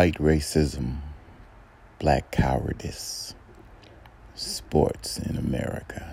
white racism, black cowardice, sports in America.